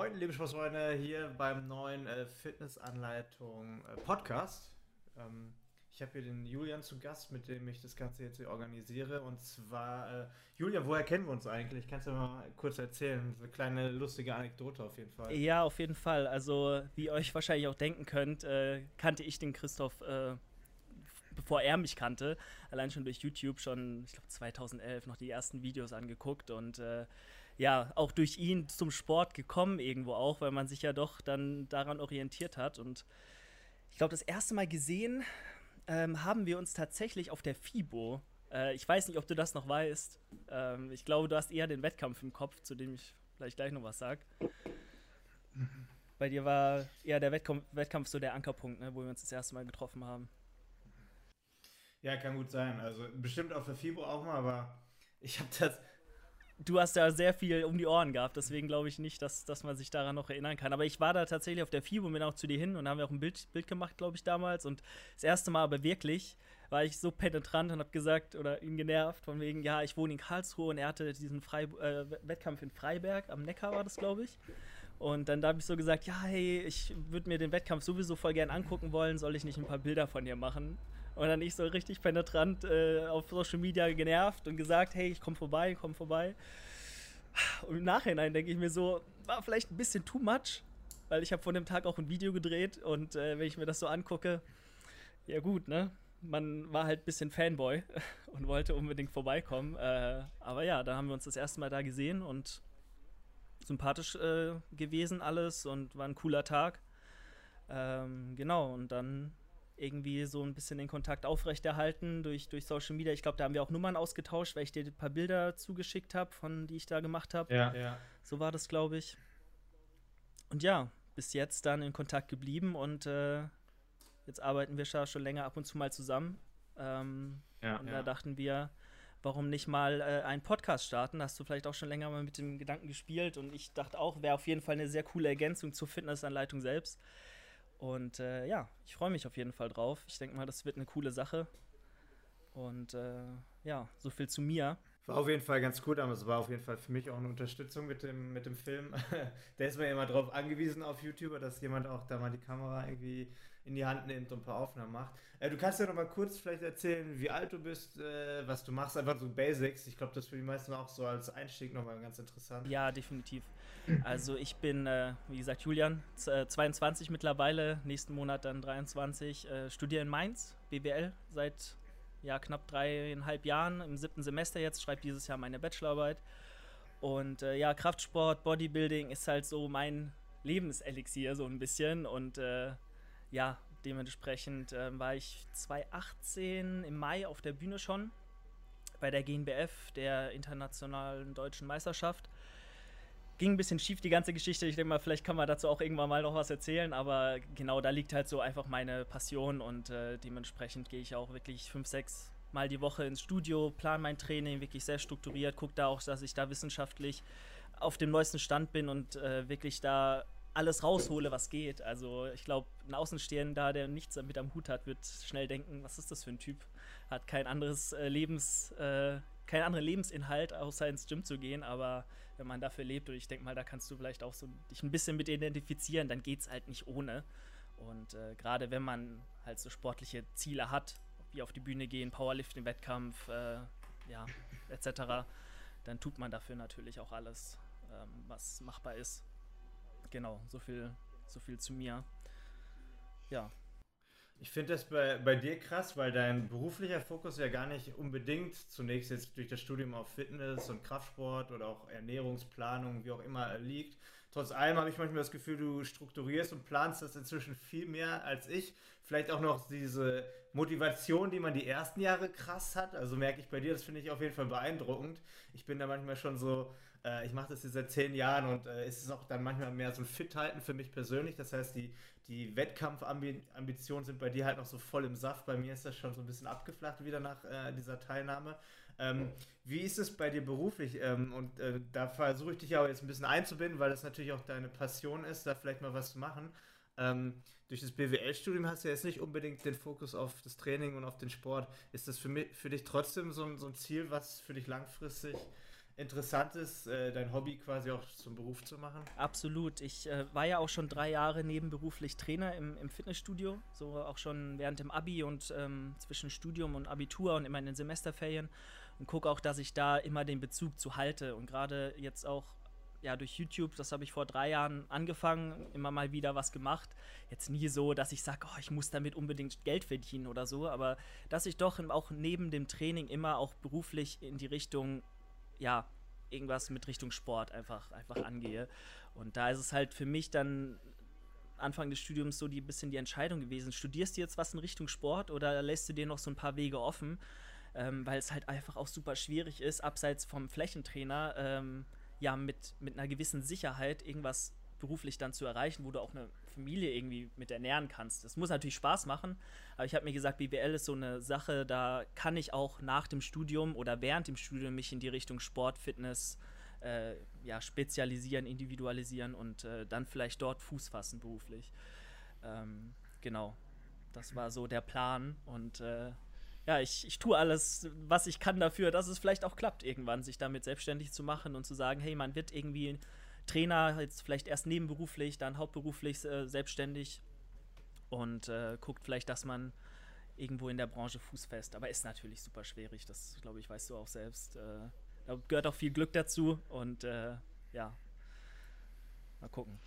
moin, liebe Sportsfreunde, hier beim neuen äh, Fitnessanleitung äh, Podcast. Ähm, ich habe hier den Julian zu Gast, mit dem ich das Ganze jetzt hier organisiere. Und zwar, äh, Julian, woher kennen wir uns eigentlich? Kannst du mal kurz erzählen? Eine kleine lustige Anekdote auf jeden Fall. Ja, auf jeden Fall. Also, wie ihr euch wahrscheinlich auch denken könnt, äh, kannte ich den Christoph äh, bevor er mich kannte, allein schon durch YouTube schon, ich glaube 2011 noch die ersten Videos angeguckt und äh, ja, auch durch ihn zum Sport gekommen irgendwo auch, weil man sich ja doch dann daran orientiert hat und ich glaube, das erste Mal gesehen ähm, haben wir uns tatsächlich auf der FIBO. Äh, ich weiß nicht, ob du das noch weißt. Ähm, ich glaube, du hast eher den Wettkampf im Kopf, zu dem ich vielleicht gleich noch was sage. Bei dir war eher der Wettkampf, Wettkampf so der Ankerpunkt, ne, wo wir uns das erste Mal getroffen haben. Ja, kann gut sein. Also bestimmt auf der FIBO auch mal, aber ich habe das. Du hast da sehr viel um die Ohren gehabt, deswegen glaube ich nicht, dass, dass man sich daran noch erinnern kann. Aber ich war da tatsächlich auf der FIBO und bin auch zu dir hin und haben wir auch ein Bild, Bild gemacht, glaube ich, damals. Und das erste Mal aber wirklich war ich so penetrant und habe gesagt oder ihn genervt von wegen, ja, ich wohne in Karlsruhe und er hatte diesen Frei äh, Wettkampf in Freiberg, am Neckar war das, glaube ich. Und dann da habe ich so gesagt, ja, hey, ich würde mir den Wettkampf sowieso voll gern angucken wollen, soll ich nicht ein paar Bilder von dir machen? Und dann ich so richtig penetrant äh, auf Social Media genervt und gesagt, hey, ich komme vorbei, komm vorbei. Und im Nachhinein denke ich mir so, war vielleicht ein bisschen too much, weil ich habe von dem Tag auch ein Video gedreht und äh, wenn ich mir das so angucke, ja gut, ne? Man war halt ein bisschen Fanboy und wollte unbedingt vorbeikommen. Äh, aber ja, da haben wir uns das erste Mal da gesehen und sympathisch äh, gewesen alles und war ein cooler Tag. Ähm, genau, und dann irgendwie so ein bisschen den Kontakt aufrechterhalten durch, durch Social Media. Ich glaube, da haben wir auch Nummern ausgetauscht, weil ich dir ein paar Bilder zugeschickt habe, von die ich da gemacht habe. Ja, ja. So war das, glaube ich. Und ja, bis jetzt dann in Kontakt geblieben und äh, jetzt arbeiten wir schon länger ab und zu mal zusammen. Ähm, ja, und ja. da dachten wir, warum nicht mal äh, einen Podcast starten? Hast du vielleicht auch schon länger mal mit dem Gedanken gespielt und ich dachte auch, wäre auf jeden Fall eine sehr coole Ergänzung zur Fitnessanleitung selbst. Und äh, ja, ich freue mich auf jeden Fall drauf. Ich denke mal, das wird eine coole Sache. Und äh, ja, so viel zu mir. War auf jeden Fall ganz cool, aber es war auf jeden Fall für mich auch eine Unterstützung mit dem, mit dem Film. Der ist mir immer darauf angewiesen auf YouTube, dass jemand auch da mal die Kamera irgendwie in die Hand nimmt und ein paar Aufnahmen macht. Äh, du kannst ja noch mal kurz vielleicht erzählen, wie alt du bist, äh, was du machst, einfach so Basics. Ich glaube, das ist für die meisten auch so als Einstieg nochmal ganz interessant. Ja, definitiv. Also ich bin, äh, wie gesagt, Julian, 22 äh, mittlerweile, nächsten Monat dann 23, äh, studiere in Mainz, BWL, seit ja, knapp dreieinhalb Jahren, im siebten Semester jetzt, schreibe dieses Jahr meine Bachelorarbeit. Und äh, ja, Kraftsport, Bodybuilding ist halt so mein Lebenselixier so ein bisschen und äh, ja, dementsprechend äh, war ich 2018 im Mai auf der Bühne schon bei der GNBF, der internationalen deutschen Meisterschaft. Ging ein bisschen schief, die ganze Geschichte. Ich denke mal, vielleicht kann man dazu auch irgendwann mal noch was erzählen, aber genau, da liegt halt so einfach meine Passion und äh, dementsprechend gehe ich auch wirklich fünf, sechs Mal die Woche ins Studio, plan mein Training wirklich sehr strukturiert, gucke da auch, dass ich da wissenschaftlich auf dem neuesten Stand bin und äh, wirklich da alles raushole, was geht. Also ich glaube, ein Außenstehender, der nichts damit am Hut hat, wird schnell denken, was ist das für ein Typ? Hat kein anderes äh, Lebens, äh, keinen anderen Lebensinhalt, außer ins Gym zu gehen. Aber wenn man dafür lebt, und ich denke mal, da kannst du vielleicht auch so dich ein bisschen mit identifizieren, dann geht es halt nicht ohne. Und äh, gerade wenn man halt so sportliche Ziele hat, wie auf die Bühne gehen, Powerlifting, Wettkampf, äh, ja, etc., dann tut man dafür natürlich auch alles, ähm, was machbar ist genau, so viel, so viel zu mir. Ja. Ich finde das bei, bei dir krass, weil dein beruflicher Fokus ja gar nicht unbedingt zunächst jetzt durch das Studium auf Fitness und Kraftsport oder auch Ernährungsplanung, wie auch immer, liegt. Trotz allem habe ich manchmal das Gefühl, du strukturierst und planst das inzwischen viel mehr als ich. Vielleicht auch noch diese Motivation, die man die ersten Jahre krass hat. Also merke ich bei dir, das finde ich auf jeden Fall beeindruckend. Ich bin da manchmal schon so, äh, ich mache das jetzt seit zehn Jahren und äh, es ist auch dann manchmal mehr so ein Fit-Halten für mich persönlich. Das heißt, die, die Wettkampfambitionen sind bei dir halt noch so voll im Saft. Bei mir ist das schon so ein bisschen abgeflacht wieder nach äh, dieser Teilnahme. Ähm, wie ist es bei dir beruflich? Ähm, und äh, da versuche ich dich auch jetzt ein bisschen einzubinden, weil das natürlich auch deine Passion ist, da vielleicht mal was zu machen. Ähm, durch das BWL-Studium hast du jetzt nicht unbedingt den Fokus auf das Training und auf den Sport. Ist das für, mich, für dich trotzdem so, so ein Ziel, was für dich langfristig interessant ist, äh, dein Hobby quasi auch zum Beruf zu machen? Absolut. Ich äh, war ja auch schon drei Jahre nebenberuflich Trainer im, im Fitnessstudio, so auch schon während dem Abi und ähm, zwischen Studium und Abitur und immer in den Semesterferien und gucke auch, dass ich da immer den Bezug zu halte und gerade jetzt auch ja, durch YouTube, das habe ich vor drei Jahren angefangen, immer mal wieder was gemacht. Jetzt nie so, dass ich sage, oh, ich muss damit unbedingt Geld verdienen oder so, aber dass ich doch auch neben dem Training immer auch beruflich in die Richtung ja, irgendwas mit Richtung Sport einfach, einfach angehe. Und da ist es halt für mich dann Anfang des Studiums so ein bisschen die Entscheidung gewesen, studierst du jetzt was in Richtung Sport oder lässt du dir noch so ein paar Wege offen? Ähm, weil es halt einfach auch super schwierig ist, abseits vom Flächentrainer, ähm, ja, mit, mit einer gewissen Sicherheit irgendwas beruflich dann zu erreichen, wo du auch eine Familie irgendwie mit ernähren kannst. Das muss natürlich Spaß machen, aber ich habe mir gesagt, BWL ist so eine Sache, da kann ich auch nach dem Studium oder während dem Studium mich in die Richtung Sport, Fitness äh, ja, spezialisieren, individualisieren und äh, dann vielleicht dort Fuß fassen beruflich. Ähm, genau, das war so der Plan und äh, ja, ich, ich tue alles, was ich kann dafür, dass es vielleicht auch klappt, irgendwann sich damit selbstständig zu machen und zu sagen, hey, man wird irgendwie Trainer, jetzt vielleicht erst nebenberuflich, dann hauptberuflich äh, selbstständig und äh, guckt vielleicht, dass man irgendwo in der Branche Fuß fest. Aber ist natürlich super schwierig, das glaube ich, weißt du auch selbst. Äh, da gehört auch viel Glück dazu und äh, ja, mal gucken.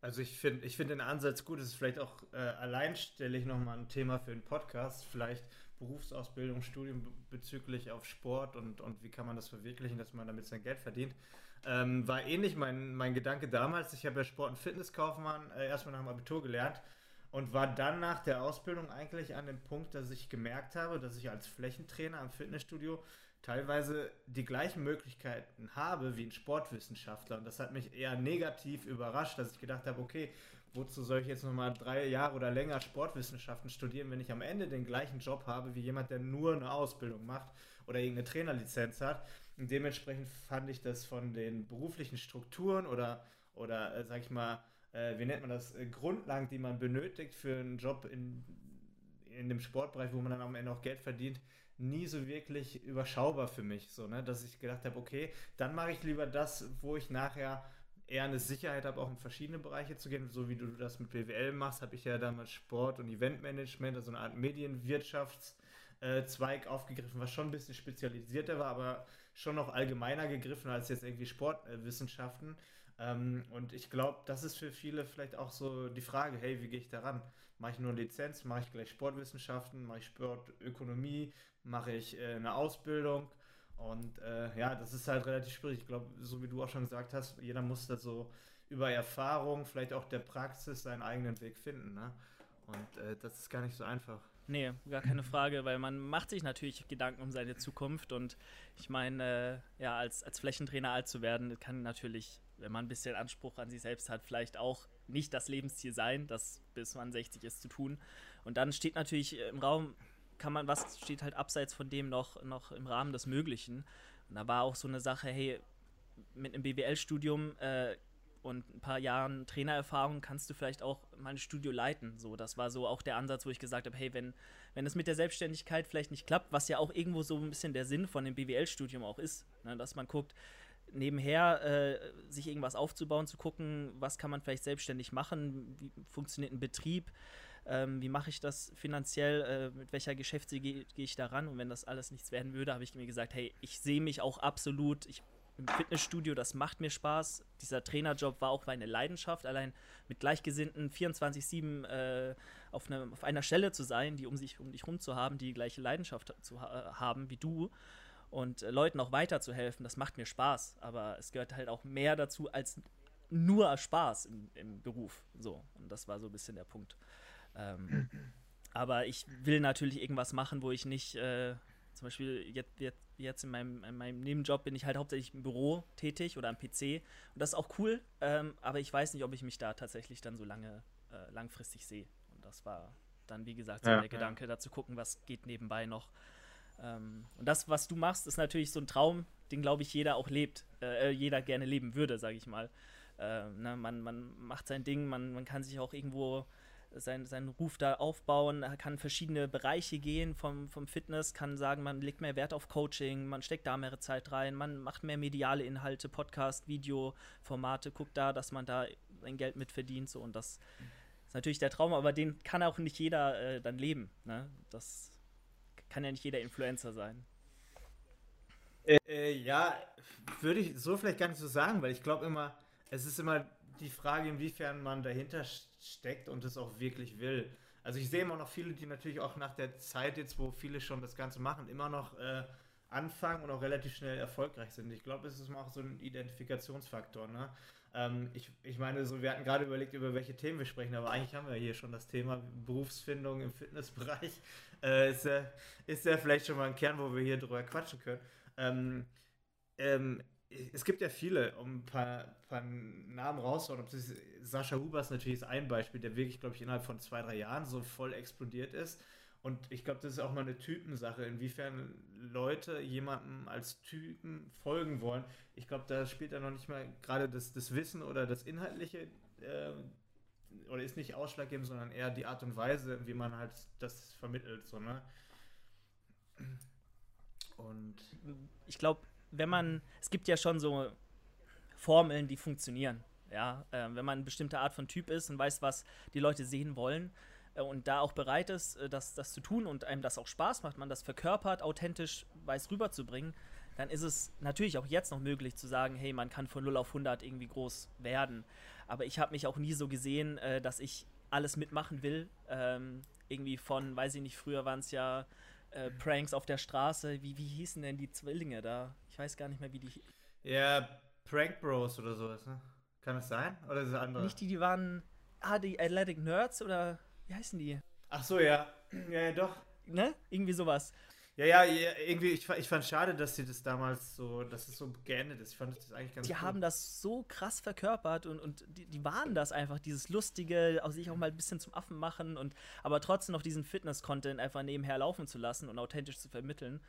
Also ich finde ich find den Ansatz gut, es ist vielleicht auch äh, alleinstellig nochmal ein Thema für einen Podcast, vielleicht Berufsausbildung, Studium bezüglich auf Sport und, und wie kann man das verwirklichen, dass man damit sein Geld verdient. Ähm, war ähnlich mein, mein Gedanke damals. Ich habe ja Sport- und Fitnesskaufmann äh, erstmal nach dem Abitur gelernt und war dann nach der Ausbildung eigentlich an dem Punkt, dass ich gemerkt habe, dass ich als Flächentrainer am Fitnessstudio teilweise die gleichen Möglichkeiten habe wie ein Sportwissenschaftler. Und das hat mich eher negativ überrascht, dass ich gedacht habe, okay, wozu soll ich jetzt nochmal drei Jahre oder länger Sportwissenschaften studieren, wenn ich am Ende den gleichen Job habe wie jemand, der nur eine Ausbildung macht oder irgendeine Trainerlizenz hat. Und dementsprechend fand ich das von den beruflichen Strukturen oder, oder äh, sag ich mal, äh, wie nennt man das, äh, Grundlagen, die man benötigt für einen Job in, in dem Sportbereich, wo man dann am Ende auch Geld verdient, nie so wirklich überschaubar für mich. So, ne? Dass ich gedacht habe, okay, dann mache ich lieber das, wo ich nachher eher eine Sicherheit habe, auch in verschiedene Bereiche zu gehen. So wie du das mit BWL machst, habe ich ja damals Sport- und Eventmanagement, also eine Art Medienwirtschaftszweig aufgegriffen, was schon ein bisschen spezialisierter war, aber schon noch allgemeiner gegriffen als jetzt irgendwie Sportwissenschaften. Ähm, und ich glaube, das ist für viele vielleicht auch so die Frage, hey, wie gehe ich daran? Mache ich nur Lizenz, mache ich gleich Sportwissenschaften, mache ich Sportökonomie, mache ich äh, eine Ausbildung? Und äh, ja, das ist halt relativ schwierig. Ich glaube, so wie du auch schon gesagt hast, jeder muss da so über Erfahrung, vielleicht auch der Praxis seinen eigenen Weg finden. Ne? Und äh, das ist gar nicht so einfach. Nee, gar keine Frage, weil man macht sich natürlich Gedanken um seine Zukunft und ich meine, äh, ja, als, als Flächentrainer alt zu werden, kann natürlich, wenn man ein bisschen Anspruch an sich selbst hat, vielleicht auch nicht das Lebensziel sein, das bis man 60 ist zu tun. Und dann steht natürlich im Raum, kann man, was steht halt abseits von dem noch, noch im Rahmen des Möglichen. Und da war auch so eine Sache, hey, mit einem BWL-Studium äh, und ein paar Jahren Trainererfahrung kannst du vielleicht auch mal ein Studio leiten. So, das war so auch der Ansatz, wo ich gesagt habe, hey, wenn, wenn es mit der Selbstständigkeit vielleicht nicht klappt, was ja auch irgendwo so ein bisschen der Sinn von dem BWL-Studium auch ist, ne, dass man guckt, nebenher äh, sich irgendwas aufzubauen, zu gucken, was kann man vielleicht selbstständig machen, wie funktioniert ein Betrieb, ähm, wie mache ich das finanziell, äh, mit welcher Geschäftsidee gehe geh ich da ran und wenn das alles nichts werden würde, habe ich mir gesagt, hey, ich sehe mich auch absolut, ich im Fitnessstudio, das macht mir Spaß. Dieser Trainerjob war auch meine Leidenschaft, allein mit Gleichgesinnten 24-7 äh, auf, ne, auf einer Stelle zu sein, die um sich um dich rum zu haben, die gleiche Leidenschaft zu ha haben wie du und äh, Leuten auch weiterzuhelfen, das macht mir Spaß. Aber es gehört halt auch mehr dazu als nur Spaß im, im Beruf. So, und das war so ein bisschen der Punkt. Ähm, aber ich will natürlich irgendwas machen, wo ich nicht äh, zum Beispiel jetzt, jetzt, jetzt in, meinem, in meinem Nebenjob bin ich halt hauptsächlich im Büro tätig oder am PC. Und das ist auch cool, ähm, aber ich weiß nicht, ob ich mich da tatsächlich dann so lange äh, langfristig sehe. Und das war dann, wie gesagt, so ja, der ja. Gedanke, da zu gucken, was geht nebenbei noch. Ähm, und das, was du machst, ist natürlich so ein Traum, den, glaube ich, jeder auch lebt, äh, jeder gerne leben würde, sage ich mal. Äh, ne, man, man macht sein Ding, man, man kann sich auch irgendwo sein, seinen Ruf da aufbauen, kann verschiedene Bereiche gehen vom, vom Fitness, kann sagen, man legt mehr Wert auf Coaching, man steckt da mehr Zeit rein, man macht mehr mediale Inhalte, Podcast, Video, Formate, guckt da, dass man da sein Geld mitverdient. So, und das ist natürlich der Traum, aber den kann auch nicht jeder äh, dann leben. Ne? Das kann ja nicht jeder Influencer sein. Äh, äh, ja, würde ich so vielleicht gar nicht so sagen, weil ich glaube immer, es ist immer die Frage, inwiefern man dahinter steckt und es auch wirklich will. Also ich sehe immer noch viele, die natürlich auch nach der Zeit jetzt, wo viele schon das Ganze machen, immer noch äh, anfangen und auch relativ schnell erfolgreich sind. Ich glaube, es ist auch so ein Identifikationsfaktor. Ne? Ähm, ich, ich meine, so, wir hatten gerade überlegt, über welche Themen wir sprechen, aber eigentlich haben wir hier schon das Thema Berufsfindung im Fitnessbereich. Äh, ist, äh, ist ja vielleicht schon mal ein Kern, wo wir hier drüber quatschen können. Ähm, ähm, es gibt ja viele, um ein paar, paar Namen rauszuhauen. Sascha Huber ist natürlich ein Beispiel, der wirklich, glaube ich, innerhalb von zwei, drei Jahren so voll explodiert ist. Und ich glaube, das ist auch mal eine Typensache, inwiefern Leute jemandem als Typen folgen wollen. Ich glaube, da spielt ja noch nicht mal gerade das, das Wissen oder das Inhaltliche äh, oder ist nicht ausschlaggebend, sondern eher die Art und Weise, wie man halt das vermittelt. So, ne? Und ich glaube, wenn man, es gibt ja schon so Formeln, die funktionieren. Ja, äh, wenn man eine bestimmte Art von Typ ist und weiß, was die Leute sehen wollen äh, und da auch bereit ist, äh, das, das zu tun und einem das auch Spaß macht, man das verkörpert, authentisch weiß rüberzubringen, dann ist es natürlich auch jetzt noch möglich zu sagen, hey, man kann von 0 auf 100 irgendwie groß werden. Aber ich habe mich auch nie so gesehen, äh, dass ich alles mitmachen will. Ähm, irgendwie von, weiß ich nicht, früher waren es ja äh, Pranks auf der Straße. Wie, wie hießen denn die Zwillinge da? Ich weiß gar nicht mehr, wie die. Ja, Prank Bros oder sowas, ne? Kann das sein? Oder ist es andere? Nicht die, die waren. Ah, die Athletic Nerds oder wie heißen die? Ach so, ja. Ja, ja, doch. Ne? Irgendwie sowas. Ja, ja, irgendwie, ich, ich fand schade, dass sie das damals so, dass es so geendet ist. Ich fand das eigentlich ganz Die cool. haben das so krass verkörpert und, und die, die waren das einfach, dieses Lustige, auch sich auch mal ein bisschen zum Affen machen und aber trotzdem noch diesen Fitness-Content einfach nebenher laufen zu lassen und authentisch zu vermitteln.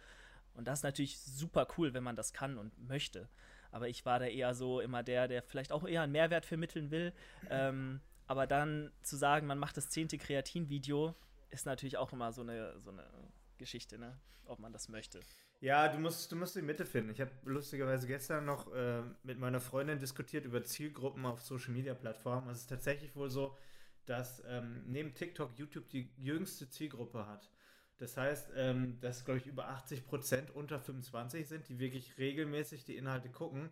Und das ist natürlich super cool, wenn man das kann und möchte. Aber ich war da eher so immer der, der vielleicht auch eher einen Mehrwert vermitteln will. Ähm, aber dann zu sagen, man macht das zehnte Kreatin-Video, ist natürlich auch immer so eine, so eine Geschichte, ne? ob man das möchte. Ja, du musst, du musst die Mitte finden. Ich habe lustigerweise gestern noch äh, mit meiner Freundin diskutiert über Zielgruppen auf Social Media Plattformen. Es ist tatsächlich wohl so, dass ähm, neben TikTok YouTube die jüngste Zielgruppe hat. Das heißt, ähm, dass, glaube ich, über 80 Prozent unter 25 sind, die wirklich regelmäßig die Inhalte gucken.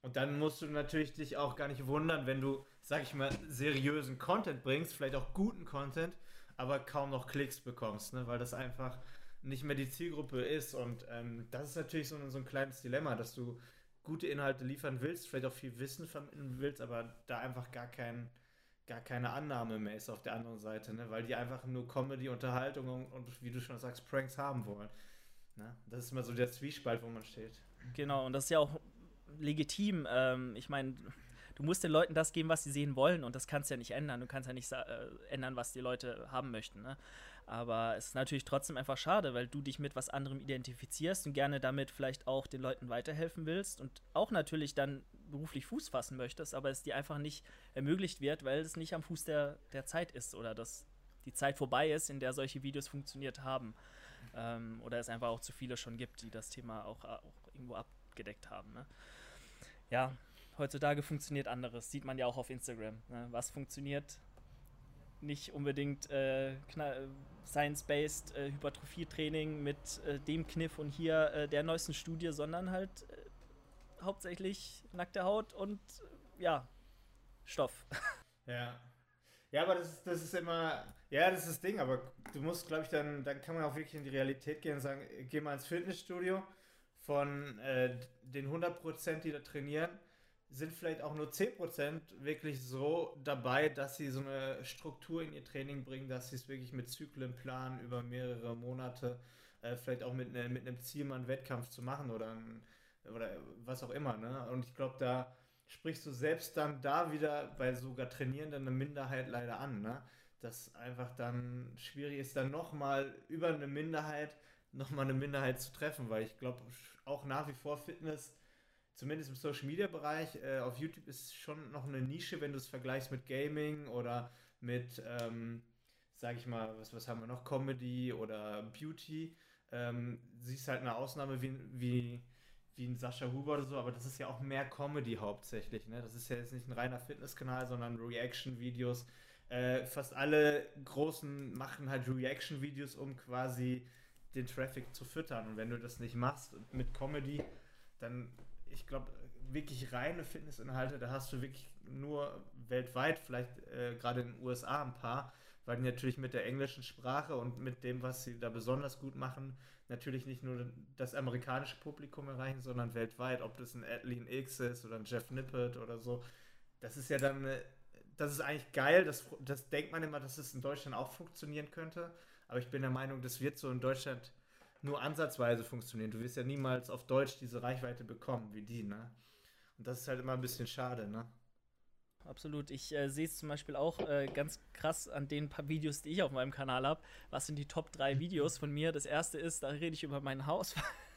Und dann musst du natürlich dich auch gar nicht wundern, wenn du, sag ich mal, seriösen Content bringst, vielleicht auch guten Content, aber kaum noch Klicks bekommst, ne? weil das einfach nicht mehr die Zielgruppe ist. Und ähm, das ist natürlich so, so ein kleines Dilemma, dass du gute Inhalte liefern willst, vielleicht auch viel Wissen vermitteln willst, aber da einfach gar, kein, gar keine Annahme mehr ist auf der anderen Seite, ne? weil die einfach nur Comedy, Unterhaltung und, und wie du schon sagst, Pranks haben wollen. Ne? Das ist immer so der Zwiespalt, wo man steht. Genau, und das ist ja auch legitim. Ähm, ich meine, du musst den Leuten das geben, was sie sehen wollen und das kannst du ja nicht ändern. Du kannst ja nicht äh, ändern, was die Leute haben möchten. Ne? Aber es ist natürlich trotzdem einfach schade, weil du dich mit was anderem identifizierst und gerne damit vielleicht auch den Leuten weiterhelfen willst und auch natürlich dann beruflich Fuß fassen möchtest, aber es dir einfach nicht ermöglicht wird, weil es nicht am Fuß der, der Zeit ist oder dass die Zeit vorbei ist, in der solche Videos funktioniert haben. Ähm, oder es einfach auch zu viele schon gibt, die das Thema auch, auch irgendwo abgedeckt haben. Ne? Ja, heutzutage funktioniert anderes. Sieht man ja auch auf Instagram. Ne? Was funktioniert, nicht unbedingt äh, Science-Based äh, Hypertrophie-Training mit äh, dem Kniff und hier äh, der neuesten Studie, sondern halt äh, hauptsächlich nackte Haut und äh, ja, Stoff. Ja. Ja, aber das ist, das ist immer, ja, das ist das Ding, aber du musst, glaube ich, dann, dann kann man auch wirklich in die Realität gehen und sagen, geh mal ins Fitnessstudio von den 100%, die da trainieren, sind vielleicht auch nur 10% wirklich so dabei, dass sie so eine Struktur in ihr Training bringen, dass sie es wirklich mit Zyklen planen, über mehrere Monate, äh, vielleicht auch mit, ne, mit einem Ziel mal einen Wettkampf zu machen oder, ein, oder was auch immer. Ne? Und ich glaube, da sprichst du selbst dann da wieder bei sogar Trainierenden eine Minderheit leider an. Ne? Dass einfach dann schwierig ist, dann nochmal über eine Minderheit nochmal eine Minderheit zu treffen, weil ich glaube auch nach wie vor Fitness zumindest im Social Media Bereich, äh, auf YouTube ist schon noch eine Nische, wenn du es vergleichst mit Gaming oder mit, ähm, sag ich mal, was, was haben wir noch, Comedy oder Beauty. Ähm, siehst halt eine Ausnahme wie, wie, wie ein Sascha Huber oder so, aber das ist ja auch mehr Comedy hauptsächlich. Ne? Das ist ja jetzt nicht ein reiner Fitnesskanal, sondern Reaction-Videos. Äh, fast alle großen machen halt Reaction-Videos, um quasi den Traffic zu füttern. Und wenn du das nicht machst mit Comedy, dann, ich glaube, wirklich reine Fitnessinhalte, da hast du wirklich nur weltweit, vielleicht äh, gerade in den USA ein paar, weil die natürlich mit der englischen Sprache und mit dem, was sie da besonders gut machen, natürlich nicht nur das amerikanische Publikum erreichen, sondern weltweit, ob das ein Adeline X ist oder ein Jeff Nippert oder so. Das ist ja dann, das ist eigentlich geil, das, das denkt man immer, dass es in Deutschland auch funktionieren könnte, aber ich bin der Meinung, das wird so in Deutschland nur ansatzweise funktionieren. Du wirst ja niemals auf Deutsch diese Reichweite bekommen wie die, ne? Und das ist halt immer ein bisschen schade, ne? Absolut. Ich äh, sehe es zum Beispiel auch äh, ganz krass an den paar Videos, die ich auf meinem Kanal habe. Was sind die Top 3 Videos von mir? Das erste ist, da rede ich über mein Haus,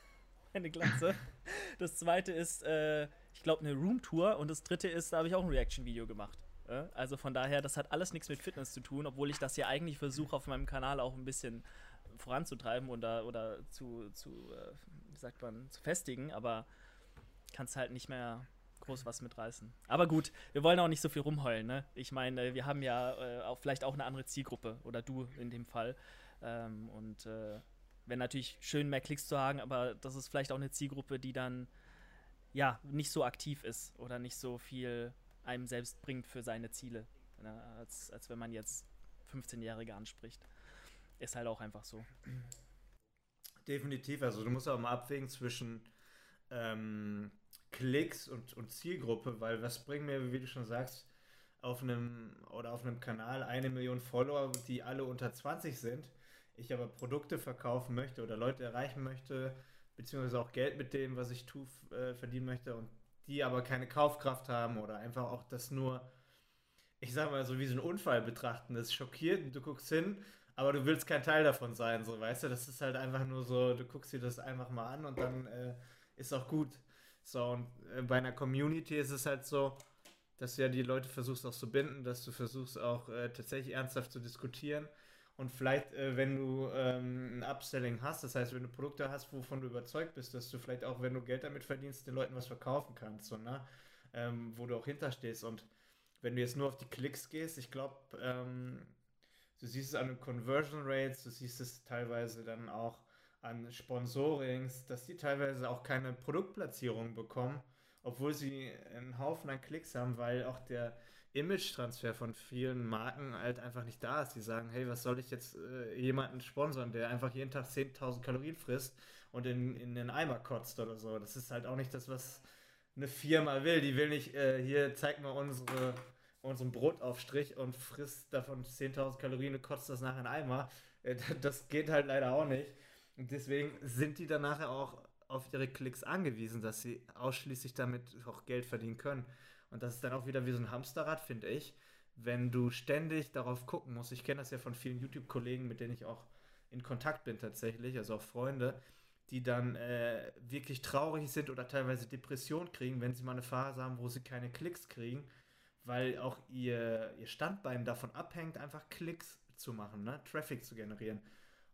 meine Glatze. Das zweite ist, äh, ich glaube, eine Roomtour. Und das dritte ist, da habe ich auch ein Reaction-Video gemacht. Also von daher, das hat alles nichts mit Fitness zu tun, obwohl ich das ja eigentlich versuche, auf meinem Kanal auch ein bisschen voranzutreiben oder, oder zu, zu äh, wie sagt man, zu festigen. Aber kannst halt nicht mehr groß was mitreißen. Aber gut, wir wollen auch nicht so viel rumheulen, ne? Ich meine, wir haben ja äh, auch vielleicht auch eine andere Zielgruppe oder du in dem Fall. Ähm, und äh, wäre natürlich schön, mehr Klicks zu haben, aber das ist vielleicht auch eine Zielgruppe, die dann ja nicht so aktiv ist oder nicht so viel einem selbst bringt für seine Ziele, ne? als, als wenn man jetzt 15-Jährige anspricht. Ist halt auch einfach so. Definitiv, also du musst auch mal abwägen zwischen ähm, Klicks und, und Zielgruppe, weil was bringt mir, wie du schon sagst, auf einem oder auf einem Kanal eine Million Follower, die alle unter 20 sind, ich aber Produkte verkaufen möchte oder Leute erreichen möchte, beziehungsweise auch Geld mit dem, was ich tue, äh, verdienen möchte und die aber keine Kaufkraft haben oder einfach auch das nur, ich sag mal so wie so ein Unfall betrachten, das schockiert, du guckst hin, aber du willst kein Teil davon sein, so weißt du, das ist halt einfach nur so, du guckst dir das einfach mal an und dann äh, ist auch gut. So, und äh, bei einer Community ist es halt so, dass du ja die Leute versuchst auch zu binden, dass du versuchst auch äh, tatsächlich ernsthaft zu diskutieren. Und vielleicht, äh, wenn du ähm, ein Upselling hast, das heißt, wenn du Produkte hast, wovon du überzeugt bist, dass du vielleicht auch, wenn du Geld damit verdienst, den Leuten was verkaufen kannst, so, ne? Ähm, wo du auch hinterstehst. Und wenn du jetzt nur auf die Klicks gehst, ich glaube, ähm, du siehst es an den Conversion Rates, du siehst es teilweise dann auch an Sponsorings, dass die teilweise auch keine Produktplatzierung bekommen, obwohl sie einen Haufen an Klicks haben, weil auch der Image-Transfer von vielen Marken halt einfach nicht da ist. Die sagen, hey, was soll ich jetzt äh, jemanden sponsern, der einfach jeden Tag 10.000 Kalorien frisst und in, in den Eimer kotzt oder so. Das ist halt auch nicht das, was eine Firma will. Die will nicht, äh, hier zeig mal unsere, unseren Brotaufstrich und frisst davon 10.000 Kalorien und kotzt das nachher in Eimer. Äh, das geht halt leider auch nicht. Und deswegen sind die dann nachher auch auf ihre Klicks angewiesen, dass sie ausschließlich damit auch Geld verdienen können. Und das ist dann auch wieder wie so ein Hamsterrad, finde ich, wenn du ständig darauf gucken musst. Ich kenne das ja von vielen YouTube-Kollegen, mit denen ich auch in Kontakt bin tatsächlich, also auch Freunde, die dann äh, wirklich traurig sind oder teilweise Depression kriegen, wenn sie mal eine Phase haben, wo sie keine Klicks kriegen, weil auch ihr, ihr Standbein davon abhängt, einfach Klicks zu machen, ne? Traffic zu generieren.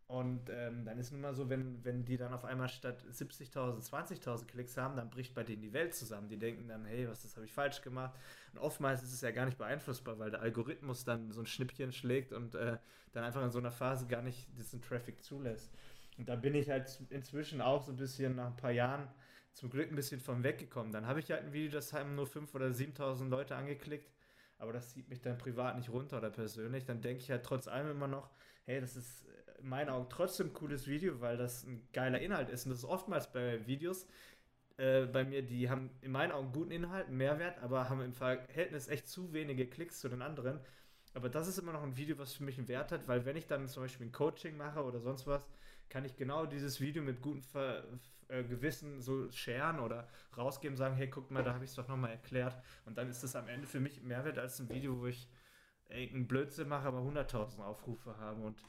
Und ähm, dann ist nun mal so, wenn, wenn die dann auf einmal statt 70.000, 20.000 Klicks haben, dann bricht bei denen die Welt zusammen. Die denken dann, hey, was das habe ich falsch gemacht. Und oftmals ist es ja gar nicht beeinflussbar, weil der Algorithmus dann so ein Schnippchen schlägt und äh, dann einfach in so einer Phase gar nicht diesen Traffic zulässt. Und da bin ich halt inzwischen auch so ein bisschen nach ein paar Jahren zum Glück ein bisschen von weggekommen. Dann habe ich halt ein Video, das haben nur 5.000 oder 7.000 Leute angeklickt, aber das zieht mich dann privat nicht runter oder persönlich. Dann denke ich halt trotz allem immer noch, hey, das ist in meinen Augen trotzdem ein cooles Video, weil das ein geiler Inhalt ist. Und das ist oftmals bei Videos äh, bei mir, die haben in meinen Augen guten Inhalt, einen Mehrwert, aber haben im Verhältnis echt zu wenige Klicks zu den anderen. Aber das ist immer noch ein Video, was für mich einen Wert hat, weil wenn ich dann zum Beispiel ein Coaching mache oder sonst was, kann ich genau dieses Video mit gutem Ver äh, Gewissen so sharen oder rausgeben, sagen, hey, guck mal, da habe ich es doch nochmal erklärt. Und dann ist das am Ende für mich mehr wert als ein Video, wo ich irgendeinen Blödsinn mache, aber 100.000 Aufrufe habe. Und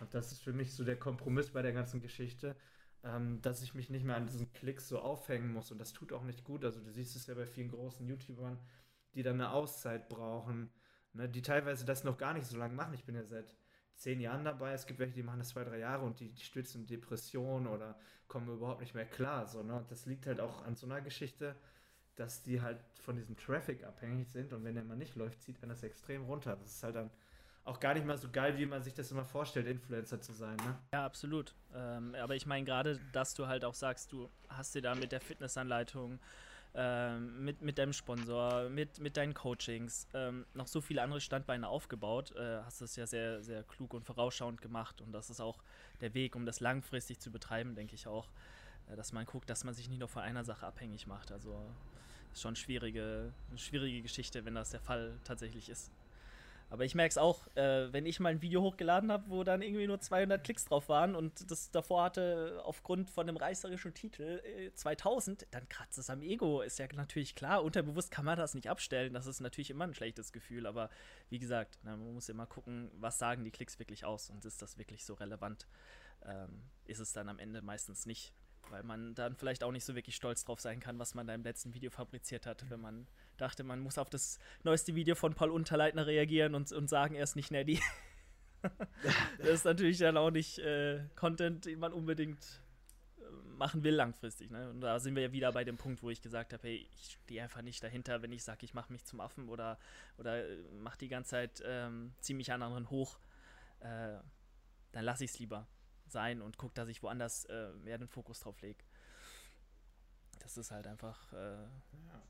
und das ist für mich so der Kompromiss bei der ganzen Geschichte, ähm, dass ich mich nicht mehr an diesen Klicks so aufhängen muss. Und das tut auch nicht gut. Also du siehst es ja bei vielen großen YouTubern, die dann eine Auszeit brauchen, ne, die teilweise das noch gar nicht so lange machen. Ich bin ja seit zehn Jahren dabei. Es gibt welche, die machen das zwei, drei Jahre und die, die stürzen Depressionen oder kommen überhaupt nicht mehr klar. So, ne? Das liegt halt auch an so einer Geschichte, dass die halt von diesem Traffic abhängig sind und wenn der mal nicht läuft, zieht einer das extrem runter. Das ist halt dann auch gar nicht mal so geil, wie man sich das immer vorstellt, Influencer zu sein. Ne? Ja, absolut. Ähm, aber ich meine gerade, dass du halt auch sagst, du hast dir da mit der Fitnessanleitung, ähm, mit, mit deinem Sponsor, mit, mit deinen Coachings ähm, noch so viele andere Standbeine aufgebaut, äh, hast es ja sehr, sehr klug und vorausschauend gemacht und das ist auch der Weg, um das langfristig zu betreiben, denke ich auch, äh, dass man guckt, dass man sich nicht nur von einer Sache abhängig macht. Also ist schon schwierige, eine schwierige Geschichte, wenn das der Fall tatsächlich ist. Aber ich merke es auch, äh, wenn ich mal ein Video hochgeladen habe, wo dann irgendwie nur 200 Klicks drauf waren und das davor hatte aufgrund von dem reißerischen Titel äh, 2000, dann kratzt es am Ego. Ist ja natürlich klar, unterbewusst kann man das nicht abstellen. Das ist natürlich immer ein schlechtes Gefühl. Aber wie gesagt, na, man muss immer gucken, was sagen die Klicks wirklich aus und ist das wirklich so relevant? Ähm, ist es dann am Ende meistens nicht weil man dann vielleicht auch nicht so wirklich stolz drauf sein kann, was man da im letzten Video fabriziert hat, wenn man dachte, man muss auf das neueste Video von Paul Unterleitner reagieren und, und sagen, er ist nicht Neddy. das ist natürlich dann auch nicht äh, Content, den man unbedingt äh, machen will langfristig. Ne? Und da sind wir ja wieder bei dem Punkt, wo ich gesagt habe, hey, ich stehe einfach nicht dahinter, wenn ich sage, ich mache mich zum Affen oder, oder äh, mache die ganze Zeit ähm, ziemlich an anderen hoch. Äh, dann lasse ich es lieber sein und gucke, dass ich woanders äh, mehr den Fokus drauf lege. Das ist halt einfach äh,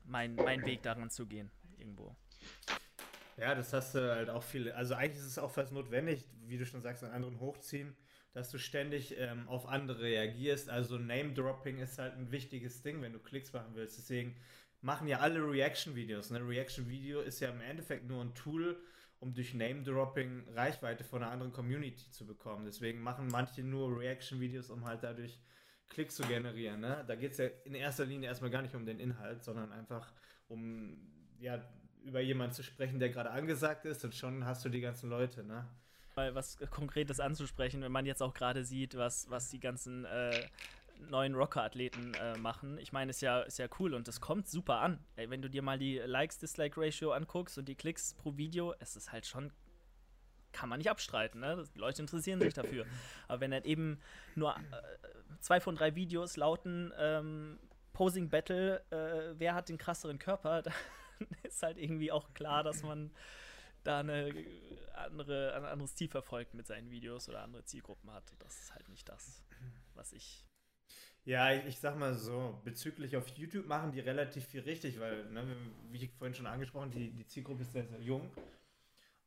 mein, mein Weg daran zu gehen, irgendwo. Ja, das hast du halt auch viel. Also eigentlich ist es auch fast notwendig, wie du schon sagst, an anderen hochziehen, dass du ständig ähm, auf andere reagierst. Also Name-Dropping ist halt ein wichtiges Ding, wenn du Klicks machen willst. Deswegen machen ja alle Reaction-Videos. Ne? Reaction-Video ist ja im Endeffekt nur ein Tool, um durch Name-Dropping Reichweite von einer anderen Community zu bekommen. Deswegen machen manche nur Reaction-Videos, um halt dadurch Klicks zu generieren. Ne? Da geht es ja in erster Linie erstmal gar nicht um den Inhalt, sondern einfach um ja, über jemanden zu sprechen, der gerade angesagt ist und schon hast du die ganzen Leute. Ne? Mal was Konkretes anzusprechen, wenn man jetzt auch gerade sieht, was, was die ganzen äh, neuen Rocker-Athleten äh, machen. Ich meine, ist ja, ist ja cool und das kommt super an. Ey, wenn du dir mal die Likes-Dislike-Ratio anguckst und die Klicks pro Video, es ist halt schon kann man nicht abstreiten. Ne? Die Leute interessieren sich dafür. Aber wenn dann eben nur äh, zwei von drei Videos lauten ähm, Posing Battle, äh, wer hat den krasseren Körper, dann ist halt irgendwie auch klar, dass man da eine andere, ein anderes Ziel verfolgt mit seinen Videos oder andere Zielgruppen hat. Das ist halt nicht das, was ich ja, ich, ich, sag mal so, bezüglich auf YouTube machen die relativ viel richtig, weil, ne, wie ich vorhin schon angesprochen, die, die Zielgruppe ist sehr, sehr jung.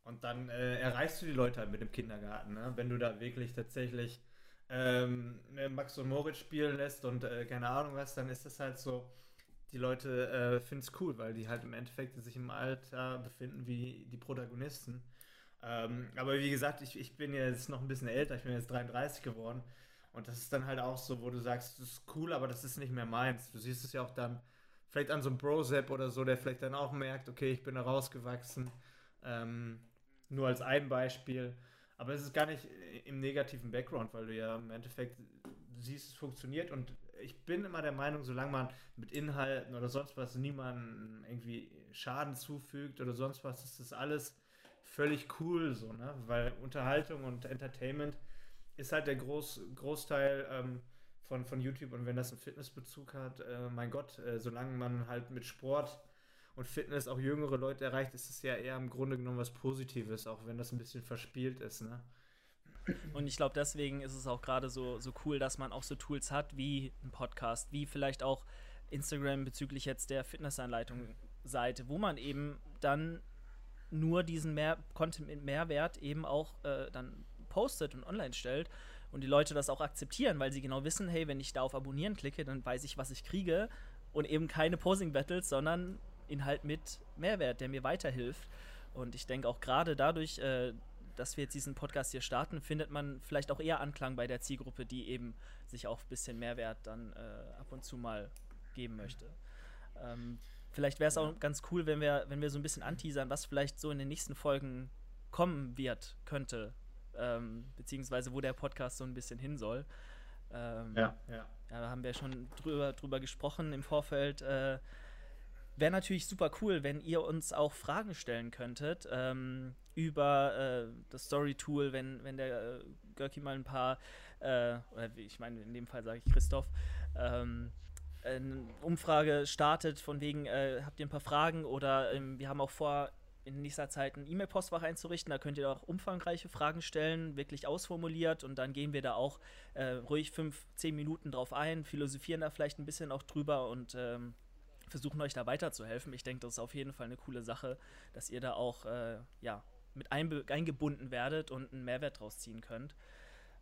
Und dann äh, erreichst du die Leute halt mit dem Kindergarten, ne? wenn du da wirklich tatsächlich ähm, ne, Max und Moritz spielen lässt und äh, keine Ahnung was, dann ist das halt so, die Leute äh, finden es cool, weil die halt im Endeffekt sich im Alter befinden wie die Protagonisten. Ähm, aber wie gesagt, ich, ich bin jetzt noch ein bisschen älter, ich bin jetzt 33 geworden. Und das ist dann halt auch so, wo du sagst, das ist cool, aber das ist nicht mehr meins. Du siehst es ja auch dann vielleicht an so einem Bro-Zap oder so, der vielleicht dann auch merkt, okay, ich bin da rausgewachsen. Ähm, nur als ein Beispiel. Aber es ist gar nicht im negativen Background, weil du ja im Endeffekt siehst, es funktioniert. Und ich bin immer der Meinung, solange man mit Inhalten oder sonst was niemandem irgendwie Schaden zufügt oder sonst was, ist das alles völlig cool so, ne? Weil Unterhaltung und Entertainment ist halt der Groß, Großteil ähm, von, von YouTube und wenn das einen Fitnessbezug hat, äh, mein Gott, äh, solange man halt mit Sport und Fitness auch jüngere Leute erreicht, ist es ja eher im Grunde genommen was Positives, auch wenn das ein bisschen verspielt ist, ne? Und ich glaube, deswegen ist es auch gerade so, so cool, dass man auch so Tools hat wie ein Podcast, wie vielleicht auch Instagram bezüglich jetzt der Fitnessanleitung-Seite, wo man eben dann nur diesen mehr Content mit Mehrwert eben auch äh, dann postet und online stellt und die Leute das auch akzeptieren, weil sie genau wissen, hey, wenn ich da auf Abonnieren klicke, dann weiß ich, was ich kriege und eben keine Posing-Battles, sondern Inhalt mit Mehrwert, der mir weiterhilft. Und ich denke auch gerade dadurch, äh, dass wir jetzt diesen Podcast hier starten, findet man vielleicht auch eher Anklang bei der Zielgruppe, die eben sich auch ein bisschen Mehrwert dann äh, ab und zu mal geben möchte. Ähm, vielleicht wäre es auch ganz cool, wenn wir, wenn wir so ein bisschen anteasern, was vielleicht so in den nächsten Folgen kommen wird, könnte ähm, beziehungsweise wo der Podcast so ein bisschen hin soll. Ähm, ja, ja. Da haben wir schon drüber, drüber gesprochen im Vorfeld. Äh, wäre natürlich super cool, wenn ihr uns auch Fragen stellen könntet ähm, über äh, das Story-Tool, wenn, wenn der äh, Görki mal ein paar, äh, oder ich meine, in dem Fall sage ich Christoph, ähm, eine Umfrage startet, von wegen, äh, habt ihr ein paar Fragen oder ähm, wir haben auch vor, in nächster Zeit ein E-Mail-Postfach einzurichten. Da könnt ihr auch umfangreiche Fragen stellen, wirklich ausformuliert und dann gehen wir da auch äh, ruhig fünf, zehn Minuten drauf ein, philosophieren da vielleicht ein bisschen auch drüber und ähm, versuchen euch da weiterzuhelfen. Ich denke, das ist auf jeden Fall eine coole Sache, dass ihr da auch äh, ja, mit eingebunden werdet und einen Mehrwert draus ziehen könnt.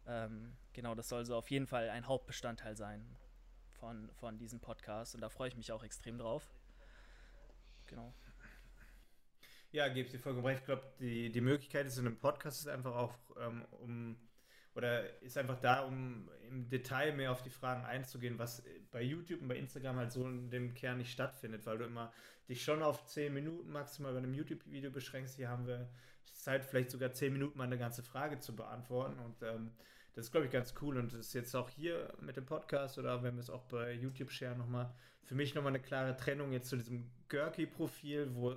Ähm, genau, das soll so auf jeden Fall ein Hauptbestandteil sein von, von diesem Podcast und da freue ich mich auch extrem drauf. Genau. Ja, gebe ich dir vollkommen recht. Ich glaube, die, die Möglichkeit ist in einem Podcast ist einfach auch, ähm, um oder ist einfach da, um im Detail mehr auf die Fragen einzugehen, was bei YouTube und bei Instagram halt so in dem Kern nicht stattfindet, weil du immer dich schon auf 10 Minuten maximal bei einem YouTube-Video beschränkst. Hier haben wir Zeit, vielleicht sogar 10 Minuten mal eine ganze Frage zu beantworten und ähm, das ist, glaube ich, ganz cool und das ist jetzt auch hier mit dem Podcast oder wenn wir es auch bei YouTube share nochmal, für mich nochmal eine klare Trennung jetzt zu diesem Görki-Profil, wo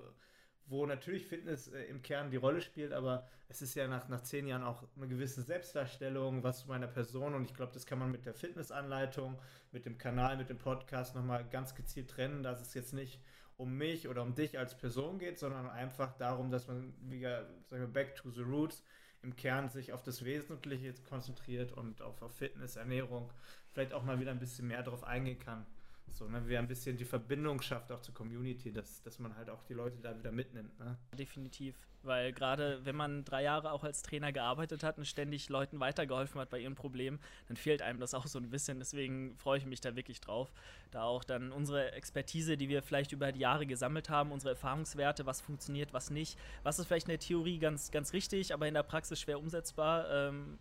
wo natürlich Fitness äh, im Kern die Rolle spielt, aber es ist ja nach, nach zehn Jahren auch eine gewisse Selbstdarstellung, was zu meiner Person und ich glaube, das kann man mit der Fitnessanleitung, mit dem Kanal, mit dem Podcast nochmal ganz gezielt trennen, dass es jetzt nicht um mich oder um dich als Person geht, sondern einfach darum, dass man wieder, sagen wir, back to the roots, im Kern sich auf das Wesentliche konzentriert und auf, auf Fitness, Ernährung, vielleicht auch mal wieder ein bisschen mehr darauf eingehen kann. So, ne, wer ein bisschen die Verbindung schafft auch zur Community, dass, dass man halt auch die Leute da wieder mitnimmt. Ne? Definitiv, weil gerade wenn man drei Jahre auch als Trainer gearbeitet hat und ständig Leuten weitergeholfen hat bei ihren Problemen, dann fehlt einem das auch so ein bisschen. Deswegen freue ich mich da wirklich drauf, da auch dann unsere Expertise, die wir vielleicht über die Jahre gesammelt haben, unsere Erfahrungswerte, was funktioniert, was nicht, was ist vielleicht in der Theorie ganz, ganz richtig, aber in der Praxis schwer umsetzbar ähm,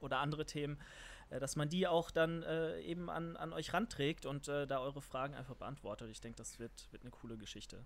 oder andere Themen dass man die auch dann äh, eben an, an euch ranträgt und äh, da eure Fragen einfach beantwortet. Ich denke, das wird, wird eine coole Geschichte.